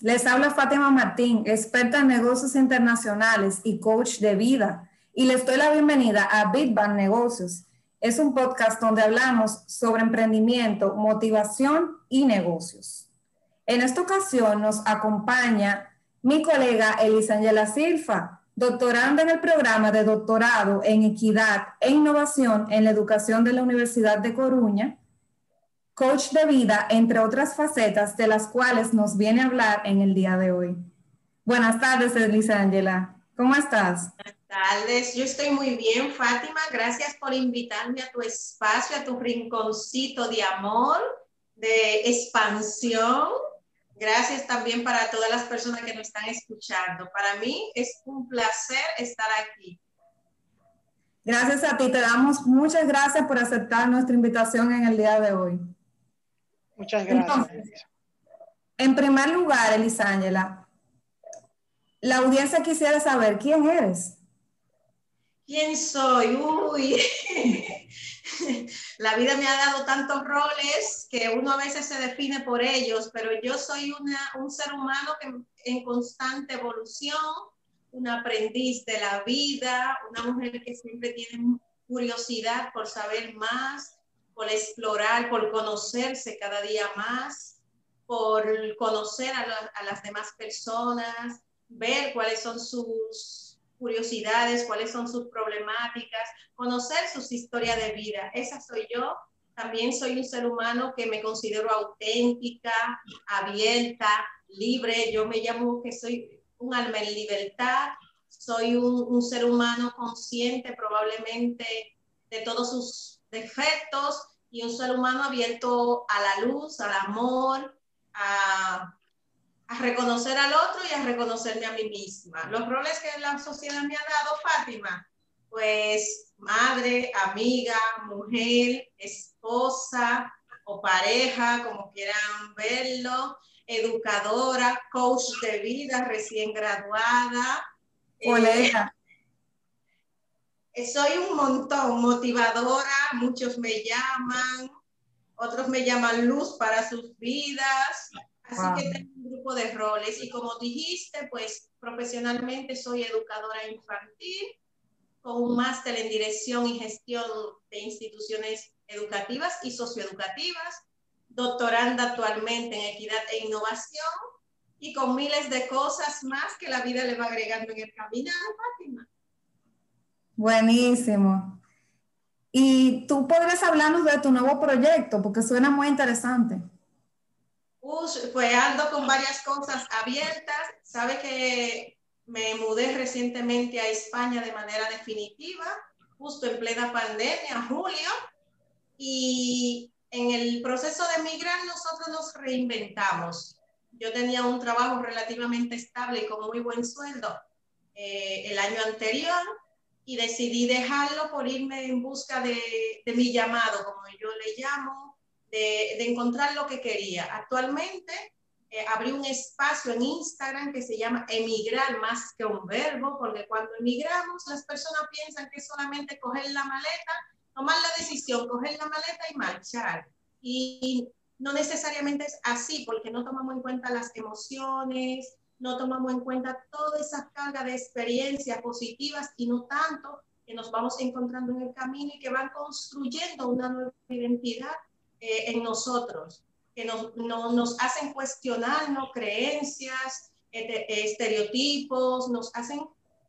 les habla Fátima Martín, experta en negocios internacionales y coach de vida, y les doy la bienvenida a Big Bang Negocios. Es un podcast donde hablamos sobre emprendimiento, motivación y negocios. En esta ocasión nos acompaña mi colega Elisangela Silfa, doctoranda en el programa de doctorado en equidad e innovación en la educación de la Universidad de Coruña coach de vida, entre otras facetas de las cuales nos viene a hablar en el día de hoy. Buenas tardes, Elisa Angela. ¿Cómo estás? Buenas tardes, yo estoy muy bien, Fátima. Gracias por invitarme a tu espacio, a tu rinconcito de amor, de expansión. Gracias también para todas las personas que nos están escuchando. Para mí es un placer estar aquí. Gracias a ti, te damos muchas gracias por aceptar nuestra invitación en el día de hoy. Muchas gracias. en primer lugar, Elisángela, la audiencia quisiera saber quién eres. ¿Quién soy? Uy, la vida me ha dado tantos roles que uno a veces se define por ellos, pero yo soy una, un ser humano que, en constante evolución, un aprendiz de la vida, una mujer que siempre tiene curiosidad por saber más, por explorar, por conocerse cada día más, por conocer a, las demás personas, ver cuáles son sus curiosidades, cuáles son sus problemáticas, conocer sus historias de vida. Esa soy yo. También soy un ser humano que me considero auténtica, abierta, libre. Yo me llamo que soy un alma en libertad. Soy un, un ser humano consciente probablemente de todos sus defectos y un ser humano abierto a la luz, al amor, a, reconocer al otro y a reconocerme a mí misma. Los roles que la sociedad me ha dado, Fátima, pues madre, amiga, mujer, esposa o pareja, como quieran verlo, educadora, coach de vida recién graduada. Colega. Soy un montón, motivadora, muchos me llaman, otros me llaman luz para sus vidas, así que tengo un grupo de roles y como dijiste, pues profesionalmente soy educadora infantil con un máster en dirección y gestión de instituciones educativas y socioeducativas, doctoranda actualmente en equidad e innovación y con miles de cosas más que la vida le va agregando en el camino, Fátima. Buenísimo. Y tú podrías hablarnos de tu nuevo proyecto, porque suena muy interesante. pues ando con varias cosas abiertas. Sabe que me mudé recientemente a España de manera definitiva, justo en plena pandemia, julio. Y en el proceso de migrar nosotros nos reinventamos. Yo tenía un trabajo relativamente estable y con muy buen sueldo eh, el año anterior y decidí dejarlo por irme en busca de, mi llamado, como yo le llamo, de, de encontrar lo que quería. Actualmente eh, abrí un espacio en Instagram que se llama emigrar más que un verbo, porque cuando emigramos las personas piensan que es solamente coger la maleta, tomar la decisión, coger la maleta y marchar. Y no necesariamente es así, porque no tomamos en cuenta las emociones, no tomamos en cuenta toda esa carga de experiencias positivas y no tanto que nos vamos encontrando en el camino y que van construyendo una nueva identidad eh, en nosotros, que nos, no, nos hacen cuestionarnos creencias, estereotipos, nos hacen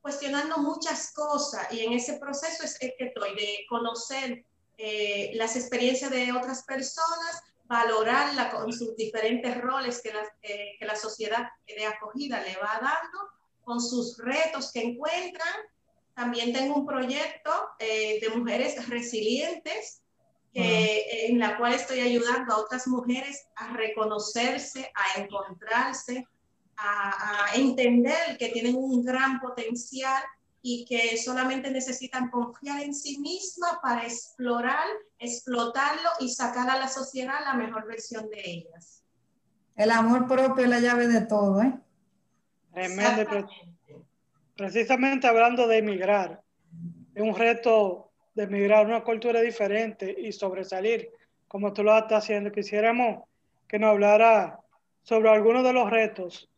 cuestionando muchas cosas y en ese proceso es el que estoy de conocer eh, las experiencias de otras personas, valorarla con sus diferentes roles que la, eh, que la sociedad de acogida le va dando, con sus retos que encuentran. También tengo un proyecto eh, de mujeres resilientes que, en la cual estoy ayudando a otras mujeres a reconocerse, a encontrarse, a, a entender que tienen un gran potencial y que solamente necesitan confiar en sí misma para explorar, explotarlo y sacar a la sociedad la mejor versión de ellas. El amor propio es la llave de todo, ¿eh? Precisamente hablando de emigrar, es un reto de emigrar una cultura diferente y sobresalir, como tú lo estás haciendo. Quisiéramos que nos hablara sobre algunos de los retos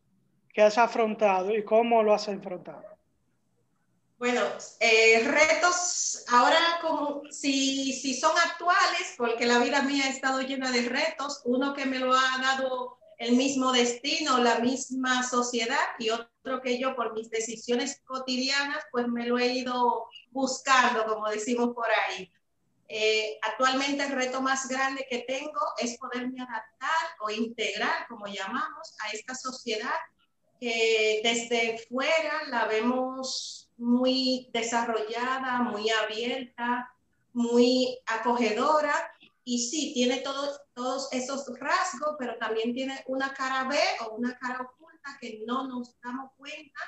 que has afrontado y cómo lo has enfrentado. Bueno, eh, retos ahora como si, si son actuales, porque la vida mía ha estado llena de retos, uno que me lo ha dado el mismo destino, la misma sociedad y otro que yo por mis decisiones cotidianas, pues me lo he ido buscando, como decimos por ahí. Eh, actualmente el reto más grande que tengo es poderme adaptar o integrar, como llamamos, a esta sociedad que desde fuera la vemos muy desarrollada, muy abierta, muy acogedora. Y sí, tiene todos, todos esos rasgos, pero también tiene una cara B o una cara oculta que no nos damos cuenta.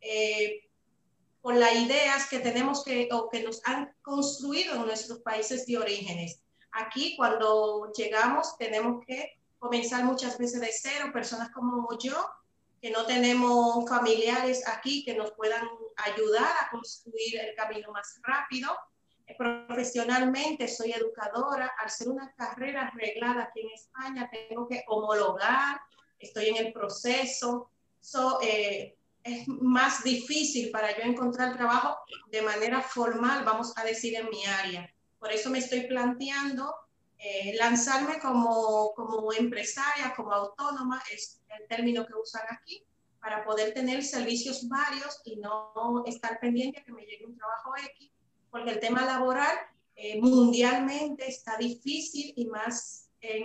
Eh, las ideas que tenemos que o que nos han construido en nuestros países de orígenes. Aquí cuando llegamos tenemos que comenzar muchas veces de cero, personas como yo, que no tenemos familiares aquí que nos puedan ayudar a construir el camino más rápido. Profesionalmente soy educadora, al ser una carrera arreglada aquí en España tengo que homologar, estoy en el proceso. So, eh, es más difícil para yo encontrar trabajo de manera formal, vamos a decir, en mi área. Por eso me estoy planteando eh, lanzarme como, como empresaria, como autónoma, es el término que usan aquí, para poder tener servicios varios y no estar pendiente a que me llegue un trabajo X, porque el tema laboral eh, mundialmente está difícil y más en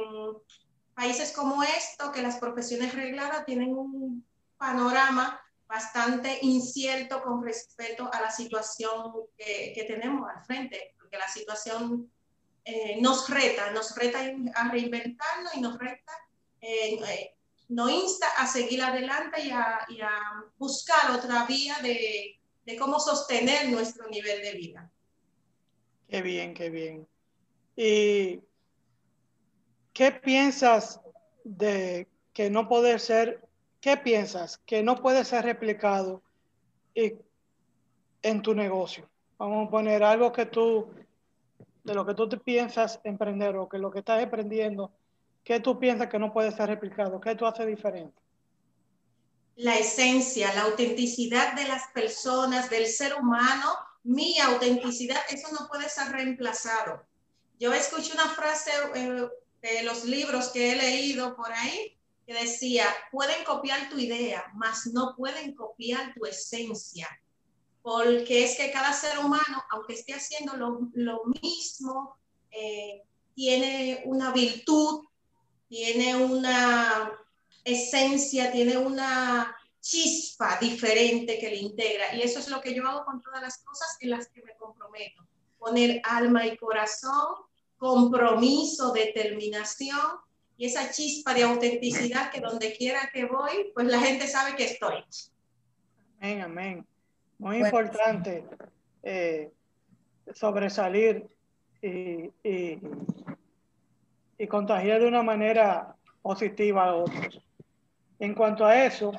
países como esto, que las profesiones regladas tienen un panorama bastante incierto con respecto a la situación que, que tenemos al frente, porque la situación eh, nos reta, nos reta a reinventarnos y nos reta, eh, eh, nos insta a seguir adelante y a, y a buscar otra vía de, de, cómo sostener nuestro nivel de vida. Qué bien, qué bien. ¿Y qué piensas de que no poder ser ¿qué piensas que no puede ser replicado en tu negocio? Vamos a poner algo que tú, de lo que tú te piensas emprender o que lo que estás emprendiendo, ¿qué tú piensas que no puede ser replicado? ¿Qué tú haces diferente? La esencia, la autenticidad de las personas, del ser humano, mi autenticidad, eso no puede ser reemplazado. Yo escuché una frase eh, de los libros que he leído por ahí que decía, pueden copiar tu idea, mas no pueden copiar tu esencia, porque es que cada ser humano, aunque esté haciendo lo, mismo, eh, tiene una virtud, tiene una esencia, tiene una chispa diferente que le integra. Y eso es lo que yo hago con todas las cosas en las que me comprometo. Poner alma y corazón, compromiso, determinación y esa chispa de autenticidad que donde quiera que voy, pues la gente sabe que estoy. Amén, amén. Muy importante eh, sobresalir y, y, contagiar de una manera positiva a otros. En cuanto a eso,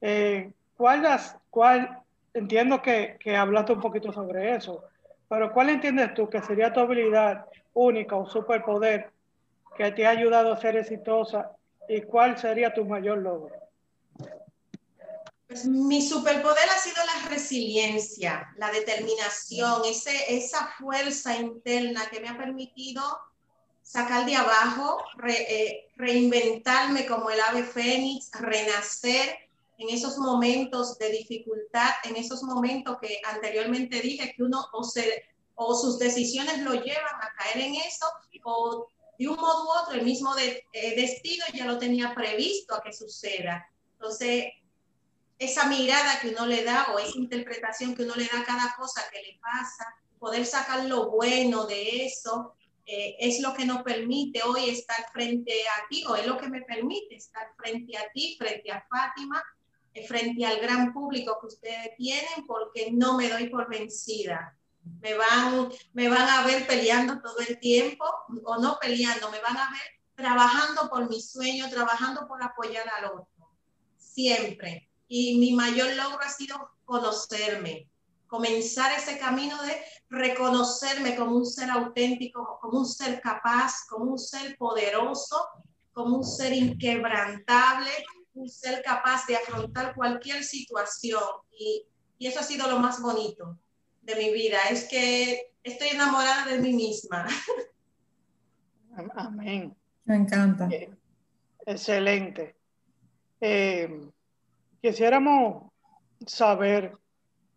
eh, ¿cuál, las, cuál entiendo que, que hablaste un poquito sobre eso, pero ¿cuál entiendes tú que sería tu habilidad única o superpoder que te ha ayudado a ser exitosa y cuál sería tu mayor logro? Pues mi superpoder ha sido la resiliencia, la determinación, ese, esa fuerza interna que me ha permitido sacar de abajo, eh, reinventarme como el ave fénix, renacer en esos momentos de dificultad, en esos momentos que anteriormente dije que uno o, se, o sus decisiones lo llevan a caer en eso o de un modo u otro, el mismo de, eh, destino ya lo tenía previsto a que suceda. Entonces, esa mirada que uno le da o esa interpretación que uno le da a cada cosa que le pasa, poder sacar lo bueno de eso, eh, es lo que nos permite hoy estar frente a ti, o es lo que me permite estar frente a ti, frente a Fátima, eh, frente al gran público que ustedes tienen, porque no me doy por vencida me van, me van a ver peleando todo el tiempo o no peleando, me van a ver trabajando por mi sueño, trabajando por apoyar al otro, siempre. Y mi mayor logro ha sido conocerme, comenzar ese camino de reconocerme como un ser auténtico, como un ser capaz, como un ser poderoso como un ser inquebrantable, un ser capaz de afrontar cualquier situación. Y, y eso ha sido lo más bonito de mi vida, es que estoy enamorada de mí misma. Amén. Me encanta. Eh, excelente. Eh, quisiéramos saber,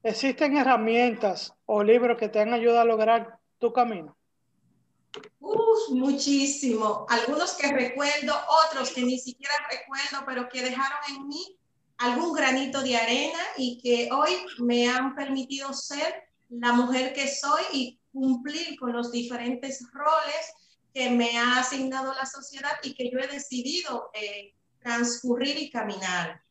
¿existen herramientas o libros que te han ayudado a lograr tu camino? Uf, muchísimo. Algunos que recuerdo, otros que ni siquiera recuerdo, pero que dejaron en mí algún granito de arena y que hoy me han permitido ser la mujer que soy y cumplir con los diferentes roles que me ha asignado la sociedad y que yo he decidido eh, transcurrir y caminar.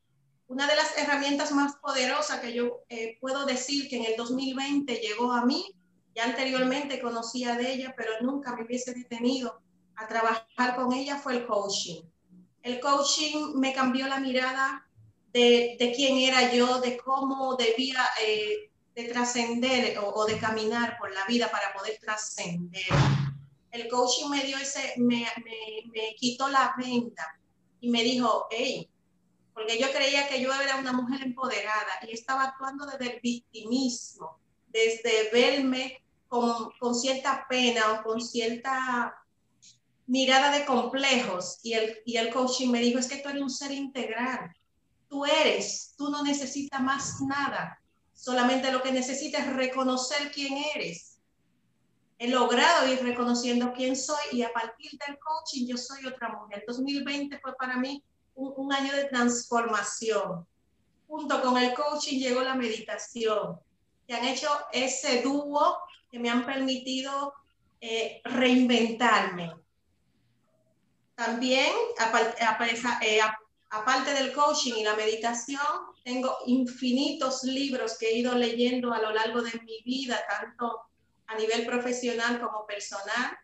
Una de las herramientas más poderosas que yo eh, puedo decir que en el 2020 llegó a mí, ya anteriormente conocía de ella, pero nunca me hubiese detenido a trabajar con ella, fue el coaching. El coaching me cambió la mirada de, de quién era yo, de cómo debía eh, de trascender o, o de caminar por la vida para poder trascender el coaching me dio ese, me, me, me, quitó la venda y me dijo, hey, porque yo creía que yo era una mujer empoderada y estaba actuando desde el victimismo, desde verme con, con cierta pena o con cierta mirada de complejos. Y el, y el coaching me dijo, es que tú eres un ser integral, tú eres, tú no necesitas más nada, solamente lo que necesitas es reconocer quién eres. He logrado ir reconociendo quién soy y a partir del coaching yo soy otra mujer. 2020 fue para mí un, año de transformación. Junto con el coaching llegó la meditación, que han hecho ese dúo que me han permitido eh, reinventarme. También, eh, aparte del coaching y la meditación, tengo infinitos libros que he ido leyendo a lo largo de mi vida, tanto a nivel profesional como personal.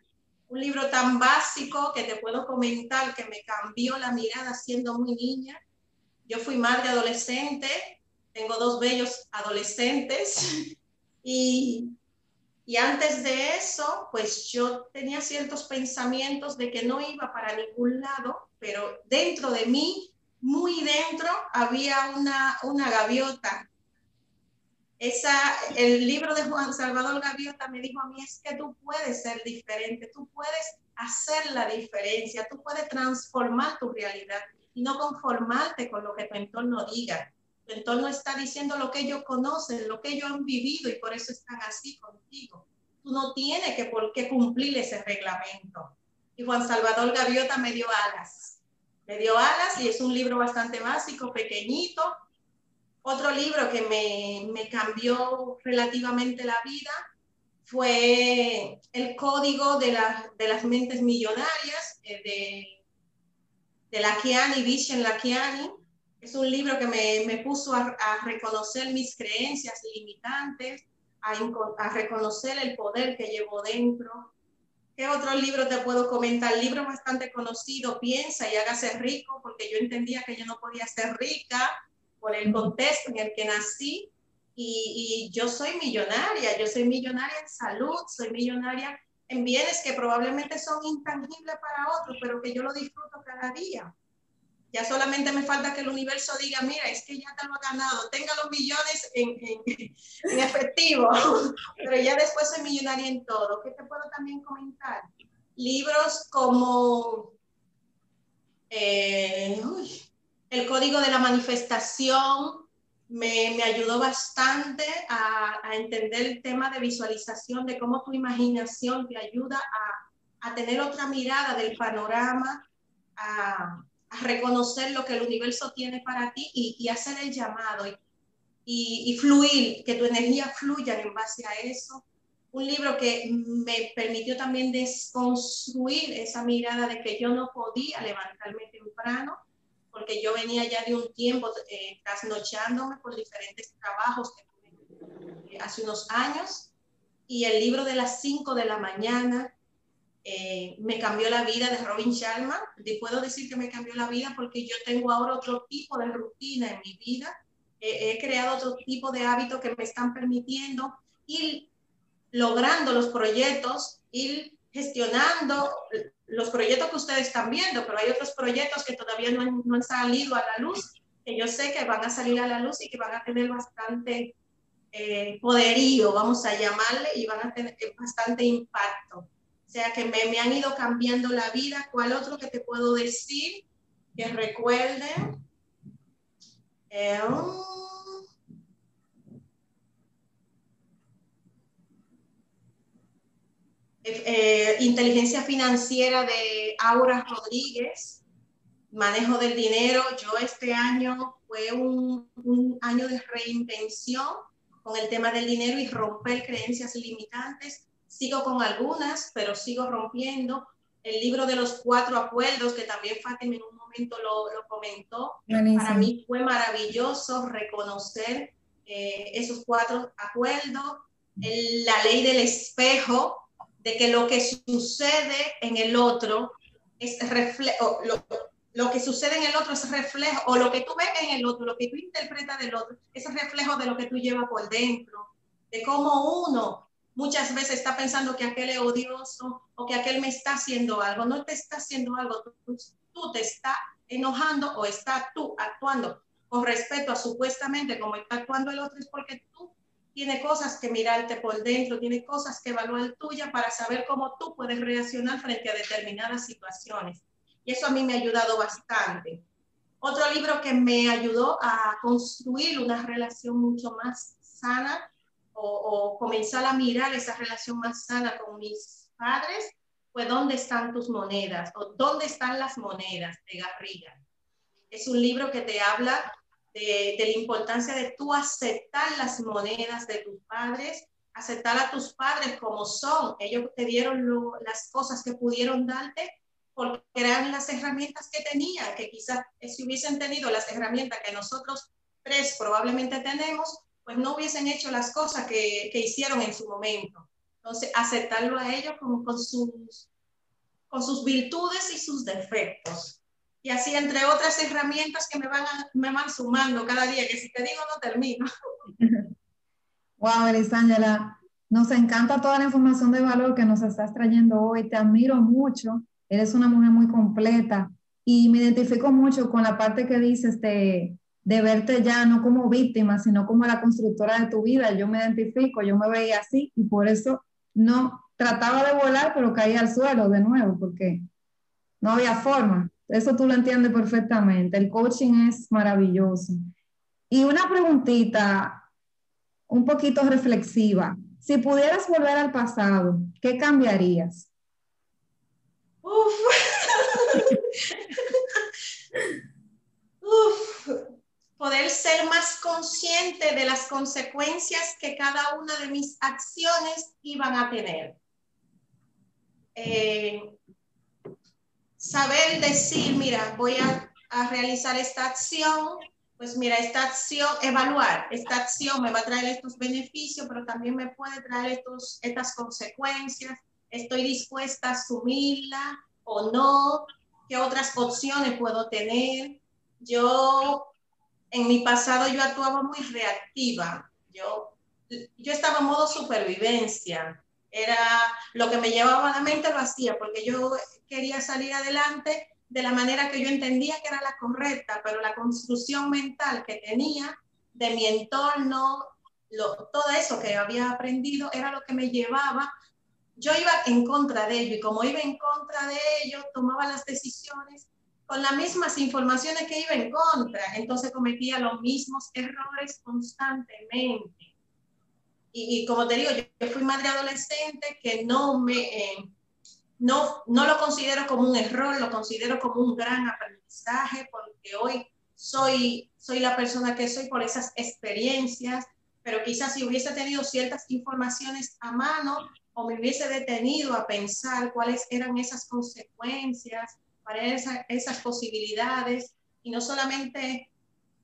Un libro tan básico que te puedo comentar que me cambió la mirada siendo muy niña. Yo fui madre adolescente, tengo dos bellos adolescentes y, y antes de eso, pues yo tenía ciertos pensamientos de que no iba para ningún lado, pero dentro de mí, muy dentro, había una, una gaviota esa, el libro de Juan Salvador Gaviota me dijo a mí, es que tú puedes ser diferente, tú puedes hacer la diferencia, tú puedes transformar tu realidad y no conformarte con lo que tu entorno diga. Tu entorno está diciendo lo que ellos conocen, lo que ellos han vivido y por eso están así contigo. Tú no tienes que por qué cumplir ese reglamento. Y Juan Salvador Gaviota me dio alas. Me dio alas y es un libro bastante básico, pequeñito, otro libro que me, me cambió relativamente la vida fue El Código de, la, de las Mentes Millonarias eh, de, de Lakiani, Vishen Lakiani. Es un libro que me, me puso a, a, reconocer mis creencias limitantes, a, a, reconocer el poder que llevo dentro. ¿Qué otro libro te puedo comentar? El libro bastante conocido, Piensa y hágase rico, porque yo entendía que yo no podía ser rica por el contexto en el que nací y, y, yo soy millonaria, yo soy millonaria en salud, soy millonaria en bienes que probablemente son intangibles para otros, pero que yo lo disfruto cada día. Ya solamente me falta que el universo diga, mira, es que ya te lo ha ganado, tenga los millones en, en, en efectivo, pero ya después soy millonaria en todo. ¿Qué te puedo también comentar? Libros como... Eh, uy, el código de la manifestación me, ayudó bastante a, entender el tema de visualización, de cómo tu imaginación te ayuda a, tener otra mirada del panorama, a, reconocer lo que el universo tiene para ti y, hacer el llamado y, y fluir, que tu energía fluya en base a eso. Un libro que me permitió también desconstruir esa mirada de que yo no podía levantarme temprano porque yo venía ya de un tiempo eh, trasnochándome por diferentes trabajos que eh, hace unos años. Y el libro de las 5 de la mañana eh, me cambió la vida de Robin Sharma. Y puedo decir que me cambió la vida porque yo tengo ahora otro tipo de rutina en mi vida. Eh, he creado otro tipo de hábitos que me están permitiendo ir logrando los proyectos, ir gestionando los proyectos que ustedes están viendo, pero hay otros proyectos que todavía no han, han salido a la luz, que yo sé que van a salir a la luz y que van a tener bastante eh, poderío, vamos a llamarle, y van a tener bastante impacto. O sea que me, han ido cambiando la vida. ¿Cuál otro que te puedo decir? Que recuerden. Eh, eh, inteligencia financiera de Aura Rodríguez, manejo del dinero. Yo este año fue un, un año de reinvención con el tema del dinero y romper creencias limitantes. Sigo con algunas, pero sigo rompiendo. El libro de los cuatro acuerdos, que también Fátima en un momento lo, lo comentó, para mí fue maravilloso reconocer eh, esos cuatro acuerdos. la ley del espejo, de que lo que sucede en el otro es reflejo, lo, lo que sucede en el otro es reflejo, o lo que tú ves en el otro, lo que tú interpretas del otro, es reflejo de lo que tú llevas por dentro, de cómo uno muchas veces está pensando que aquel es odioso o que aquel me está haciendo algo. No te está haciendo algo, tú, te está enojando o está tú actuando con respeto a supuestamente como está actuando el otro, es porque tú tienes cosas que mirarte por dentro, tienes cosas que evaluar tuya para saber cómo tú puedes reaccionar frente a determinadas situaciones. Y eso a mí me ha ayudado bastante. Otro libro que me ayudó a construir una relación mucho más sana o, comenzar a mirar esa relación más sana con mis padres fue ¿Dónde están tus monedas? o ¿Dónde están las monedas? de Garriga. Es un libro que te habla de, la importancia de tú aceptar las monedas de tus padres, aceptar a tus padres como son. Ellos te dieron las cosas que pudieron darte porque eran las herramientas que tenían, que quizás si hubiesen tenido las herramientas que nosotros tres probablemente tenemos, pues no hubiesen hecho las cosas que, que hicieron en su momento. Entonces, aceptarlo a ellos como con sus, con sus virtudes y sus defectos. Y así, entre otras herramientas que me van, me van sumando cada día, que si te digo no termino. Wow, Elisangela, nos encanta toda la información de valor que nos estás trayendo hoy. Te admiro mucho eres una mujer muy completa y me identifico mucho con la parte que dices de, de verte ya no como víctima, sino como la constructora de tu vida. Yo me identifico, yo me veía así y por eso no trataba de volar, pero caía al suelo de nuevo porque no había forma. Eso tú lo entiendes perfectamente. El coaching es maravilloso. Y una preguntita un poquito reflexiva. Si pudieras volver al pasado, ¿qué cambiarías? Uf. Poder ser más consciente de las consecuencias que cada una de mis acciones iban a tener. Eh, saber decir, mira, voy a, a realizar esta acción, pues mira, esta acción, evaluar, esta acción me va a traer estos beneficios, pero también me puede traer estos, estas consecuencias. Estoy dispuesta a asumirla, o no, qué otras opciones puedo tener. Yo, en mi pasado, yo actuaba muy reactiva. Yo, yo estaba en modo supervivencia. Era lo que me llevaba a la mente, lo hacía, porque yo quería salir adelante de la manera que yo entendía que era la correcta, pero la construcción mental que tenía de mi entorno, todo eso que había aprendido era lo que me llevaba yo iba en contra de ello y como iba en contra de ello, tomaba las decisiones con las mismas informaciones que iba en contra. Entonces cometía los mismos errores constantemente. Y, como te digo, yo, fui madre adolescente que no me... Eh, no, no lo considero como un error, lo considero como un gran aprendizaje porque hoy soy, soy la persona que soy por esas experiencias, pero quizás si hubiese tenido ciertas informaciones a mano, o me hubiese detenido a pensar cuáles eran esas consecuencias, cuáles eran esas posibilidades, y no solamente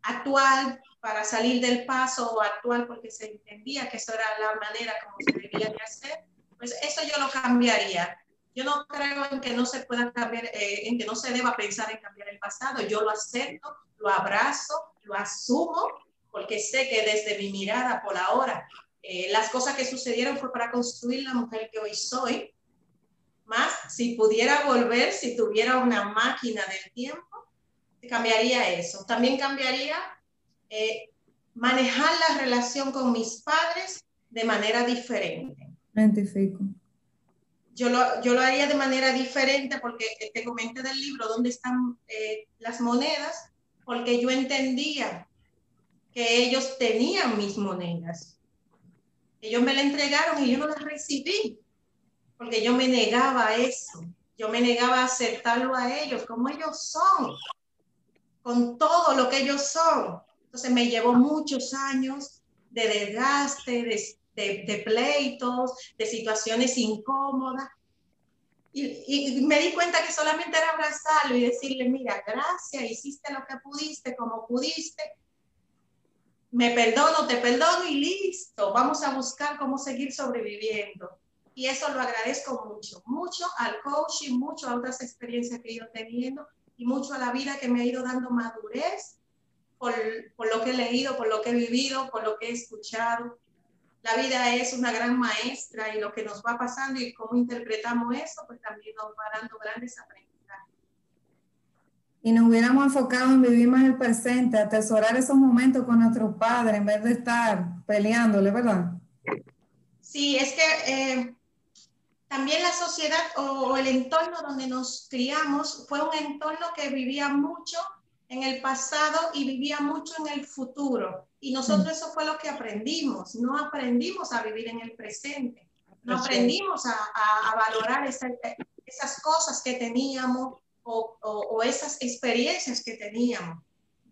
actuar para salir del paso o actuar porque se entendía que eso era la manera como se debía de hacer, pues eso yo lo cambiaría. Yo no creo en que no se pueda cambiar, eh, en que no se deba pensar en cambiar el pasado. Yo lo acepto, lo abrazo, lo asumo, porque sé que desde mi mirada por ahora eh, las cosas que sucedieron fue para construir la mujer que hoy soy. Más, si pudiera volver, si tuviera una máquina del tiempo, cambiaría eso. También cambiaría eh, manejar la relación con mis padres de manera diferente. Identifico. Yo lo, yo lo haría de manera diferente porque te comenté del libro dónde están eh, las monedas, porque yo entendía que ellos tenían mis monedas. Ellos me la entregaron y yo no las recibí, porque yo me negaba a eso. Yo me negaba a aceptarlo a ellos como ellos son, con todo lo que ellos son. Entonces me llevó muchos años de desgaste, de, de, pleitos, de situaciones incómodas. Y, y, me di cuenta que solamente era abrazarlo y decirle, mira, gracias, hiciste lo que pudiste, como pudiste. Me perdono, te perdono y listo. Vamos a buscar cómo seguir sobreviviendo. Y eso lo agradezco mucho, mucho al coaching, mucho a otras experiencias que he ido teniendo y mucho a la vida que me ha ido dando madurez por, por, lo que he leído, por lo que he vivido, por lo que he escuchado. La vida es una gran maestra y lo que nos va pasando y cómo interpretamos eso, pues también nos va dando grandes aprendizajes. Y nos hubiéramos enfocado en vivir más el presente, atesorar esos momentos con nuestros padres en vez de estar peleándole, ¿verdad? Sí, es que eh, también la sociedad o, o el entorno donde nos criamos fue un entorno que vivía mucho en el pasado y vivía mucho en el futuro. Y nosotros eso fue lo que aprendimos. No aprendimos a vivir en el presente. No aprendimos a, a, valorar esa, esas cosas que teníamos o, o, o esas experiencias que teníamos.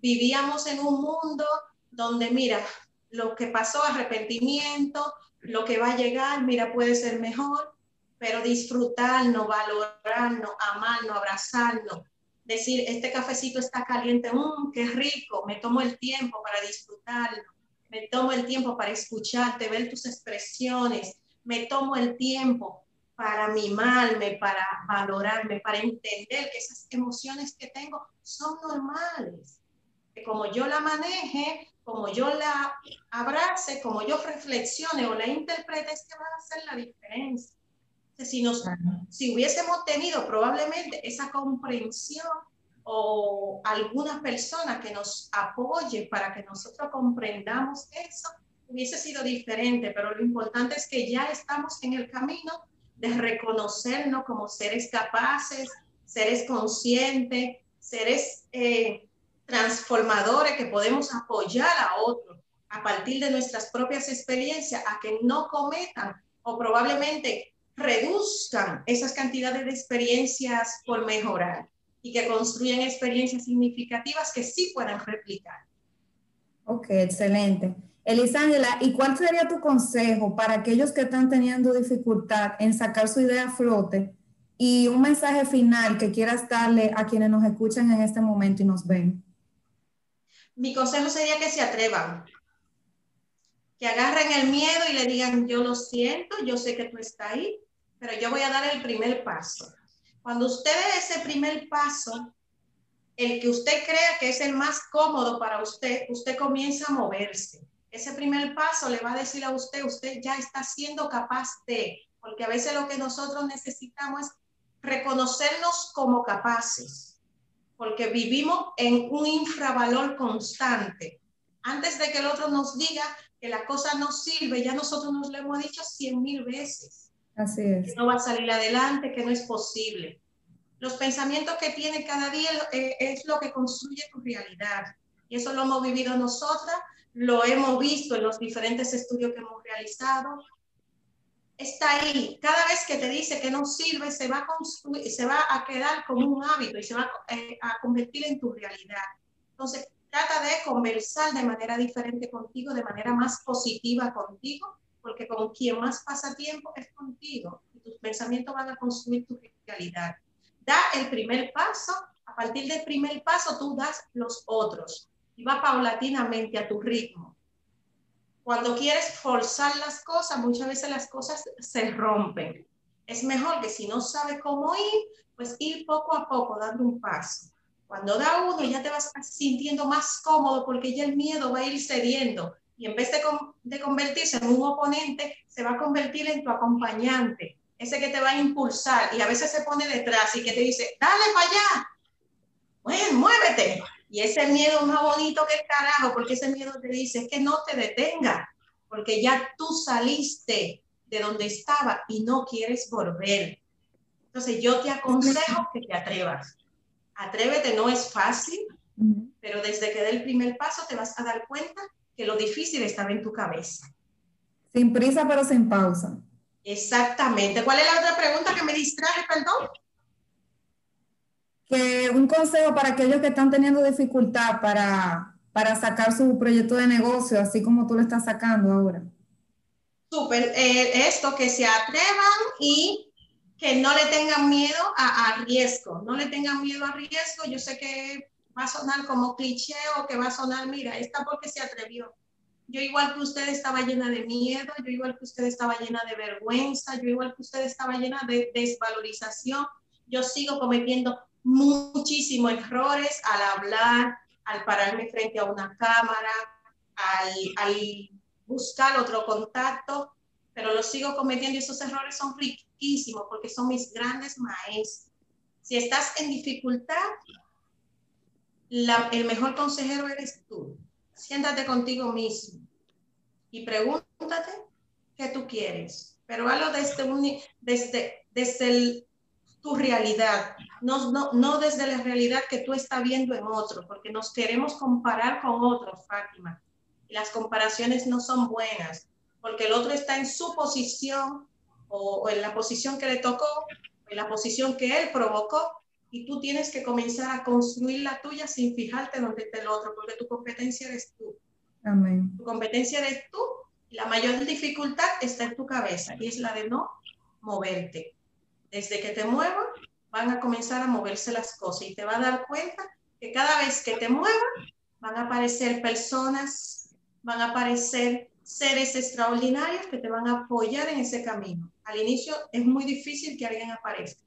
Vivíamos en un mundo donde, mira, lo que pasó, arrepentimiento, lo que va a llegar, mira, puede ser mejor, pero disfrutarnos, valorarnos, amarnos, abrazarnos, decir, este cafecito está caliente, mmm, qué rico, me tomo el tiempo para disfrutarlo, me tomo el tiempo para escucharte, ver tus expresiones, me tomo el tiempo para mimarme, para valorarme, para entender que esas emociones que tengo son normales, que como yo la maneje, como yo la abrace, como yo reflexione o la interprete, es que va a hacer la diferencia. Si, nos, si hubiésemos tenido probablemente esa comprensión o alguna persona que nos apoye para que nosotros comprendamos eso, hubiese sido diferente, pero lo importante es que ya estamos en el camino de reconocernos como seres capaces, seres conscientes, seres eh, transformadores que podemos apoyar a otros a partir de nuestras propias experiencias a que no cometan o probablemente reduzcan esas cantidades de experiencias por mejorar y que construyan experiencias significativas que sí puedan replicar. Ok, excelente. Elisangela, ¿y cuál sería tu consejo para aquellos que están teniendo dificultad en sacar su idea a flote y un mensaje final que quieras darle a quienes nos escuchan en este momento y nos ven? Mi consejo sería que se atrevan, que agarren el miedo y le digan, yo lo siento, yo sé que tú estás ahí, pero yo voy a dar el primer paso. Cuando usted dé ese primer paso, el que usted crea que es el más cómodo para usted, usted comienza a moverse. Ese primer paso le va a decir a usted, usted ya está siendo capaz de, porque a veces lo que nosotros necesitamos es reconocernos como capaces, porque vivimos en un infravalor constante. Antes de que el otro nos diga, que la cosa no sirve, ya nosotros nos lo hemos dicho cien mil veces. Así es. Que no va a salir adelante, que no es posible. Los pensamientos que tiene cada día eh, es lo que construye tu realidad. Y eso lo hemos vivido nosotras, lo hemos visto en los diferentes estudios que hemos realizado. Está ahí. Cada vez que te dice que no sirve, se va a, construir, se va a quedar como un hábito y se va eh, a convertir en tu realidad. Entonces, trata de conversar de manera diferente contigo, de manera más positiva contigo, porque con quien más pasa tiempo es contigo y tus pensamientos van a construir tu realidad. Da el primer paso, a partir del primer paso tú das los otros y va paulatinamente a tu ritmo. Cuando quieres forzar las cosas, muchas veces las cosas se rompen. Es mejor que si no sabes cómo ir, pues ir poco a poco, dando un paso. Cuando da uno ya te vas sintiendo más cómodo porque ya el miedo va a ir cediendo y en vez de, de convertirse en un oponente, se va a convertir en tu acompañante, ese que te va a impulsar y a veces se pone detrás y que te dice, dale para allá, bueno, muévete. Y ese miedo es más bonito que el carajo, porque ese miedo te dice, es que no te detenga, porque ya tú saliste de donde estaba y no quieres volver. Entonces yo te aconsejo que te atrevas. Atrévete, no es fácil, pero desde que dé el primer paso te vas a dar cuenta que lo difícil estaba en tu cabeza. Sin prisa, pero sin pausa. Exactamente. ¿Cuál es la otra pregunta que me distraje, perdón? Que un consejo para aquellos que están teniendo dificultad para, para sacar su proyecto de negocio, así como tú lo estás sacando ahora. Súper. Eh, esto, que se atrevan y que no le tengan miedo a, a, riesgo, no le tengan miedo a riesgo. Yo sé que va a sonar como cliché o que va a sonar, mira, esta porque se atrevió. Yo igual que usted estaba llena de miedo, yo igual que usted estaba llena de vergüenza, yo igual que usted estaba llena de desvalorización. Yo sigo cometiendo muchísimos errores al hablar, al pararme frente a una cámara, al, al buscar otro contacto, pero lo sigo cometiendo y esos errores son riquísimos porque son mis grandes maestros. Si estás en dificultad, el mejor consejero eres tú. Siéntate contigo mismo y pregúntate qué tú quieres, pero hazlo desde, un, desde, el, tu realidad, no, no, no desde la realidad que tú estás viendo en otro, porque nos queremos comparar con otros, Fátima. Las comparaciones no son buenas, porque el otro está en su posición o, o en la posición que le tocó, en la posición que él provocó, y tú tienes que comenzar a construir la tuya sin fijarte dónde está el otro, porque tu competencia eres tú. Amén. Tu competencia eres tú y la mayor dificultad está en tu cabeza y es la de no moverte. Desde que te muevas, van a comenzar a moverse las cosas y te vas a dar cuenta que cada vez que te muevas, van a aparecer personas, van a aparecer seres extraordinarios que te van a apoyar en ese camino. Al inicio es muy difícil que alguien aparezca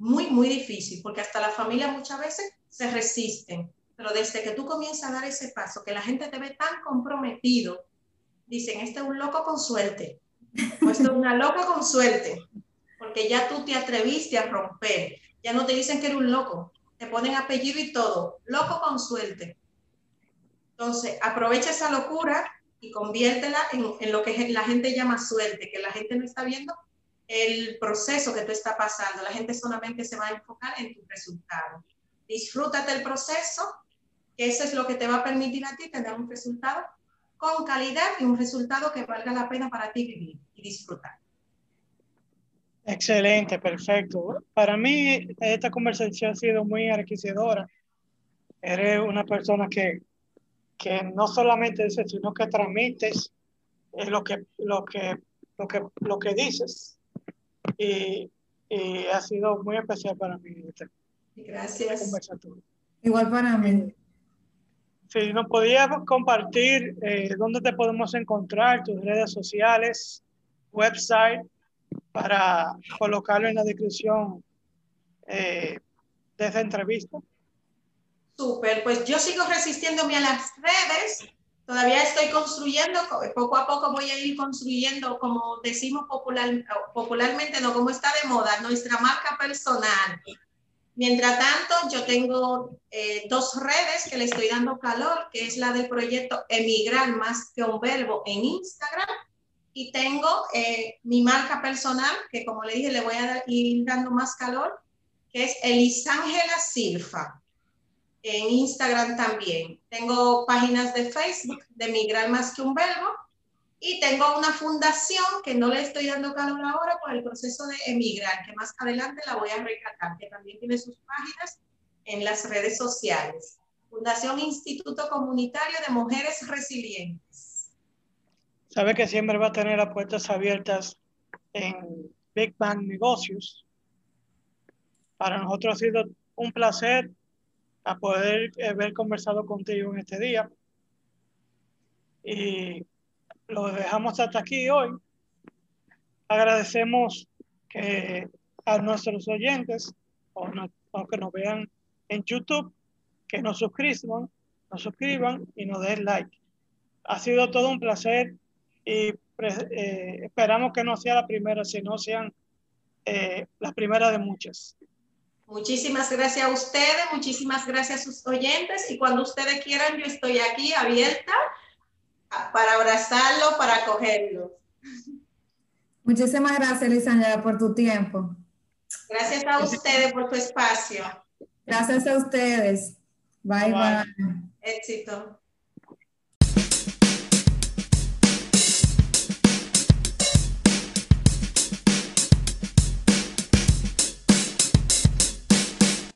muy, muy difícil, porque hasta la familia muchas veces se resisten. Pero desde que tú comienzas a dar ese paso, que la gente te ve tan comprometido, dicen, este es un loco con suerte, o este es una loca con suerte, porque ya tú te atreviste a romper. Ya no te dicen que eres un loco, te ponen apellido y todo, loco con suerte. Entonces, aprovecha esa locura y conviértela en, en lo que la gente llama suerte, que la gente no está viendo el proceso que tú estás pasando. La gente solamente se va a enfocar en tu resultado. Disfrútate el proceso, que eso es lo que te va a permitir a ti tener un resultado con calidad y un resultado que valga la pena para ti vivir y disfrutar. Excelente, perfecto. Para mí esta conversación ha sido muy enriquecedora. Eres una persona que, que no solamente dices, sino que transmites lo que, lo que, lo que, lo que dices y, y, ha sido muy especial para mí. Este, Gracias. Igual para mí. Si nos podías compartir eh, dónde te podemos encontrar, tus redes sociales, website, para colocarlo en la descripción eh, de esta entrevista. Súper, pues yo sigo resistiéndome a las redes Todavía estoy construyendo, poco a poco voy a ir construyendo, como decimos popular, popularmente, no como está de moda, nuestra marca personal. Mientras tanto, yo tengo eh, dos redes que le estoy dando calor, que es la del proyecto Emigrar más que un verbo en Instagram. Y tengo eh, mi marca personal, que como le dije, le voy a ir dando más calor, que es Elisángela Silfa en Instagram también. Tengo páginas de Facebook de Migrar más que un verbo y tengo una fundación que no le estoy dando calor ahora por el proceso de emigrar, que más adelante la voy a rescatar, que también tiene sus páginas en las redes sociales. Fundación Instituto Comunitario de Mujeres Resilientes. Sabe que siempre va a tener las puertas abiertas en Big Bang Negocios. Para nosotros ha sido un placer a poder haber conversado contigo en este día. Y lo dejamos hasta aquí hoy. Agradecemos que a nuestros oyentes o, que nos vean en YouTube, que nos suscriban, nos suscriban y nos den like. Ha sido todo un placer y eh, esperamos que no sea la primera, sino sean eh, las primeras de muchas. Muchísimas gracias a ustedes, muchísimas gracias a sus oyentes y cuando ustedes quieran yo estoy aquí abierta para abrazarlo, para acogerlo. Muchísimas gracias, Lisandra, por tu tiempo. Gracias a ustedes por tu espacio. Gracias a ustedes. bye. bye. Éxito.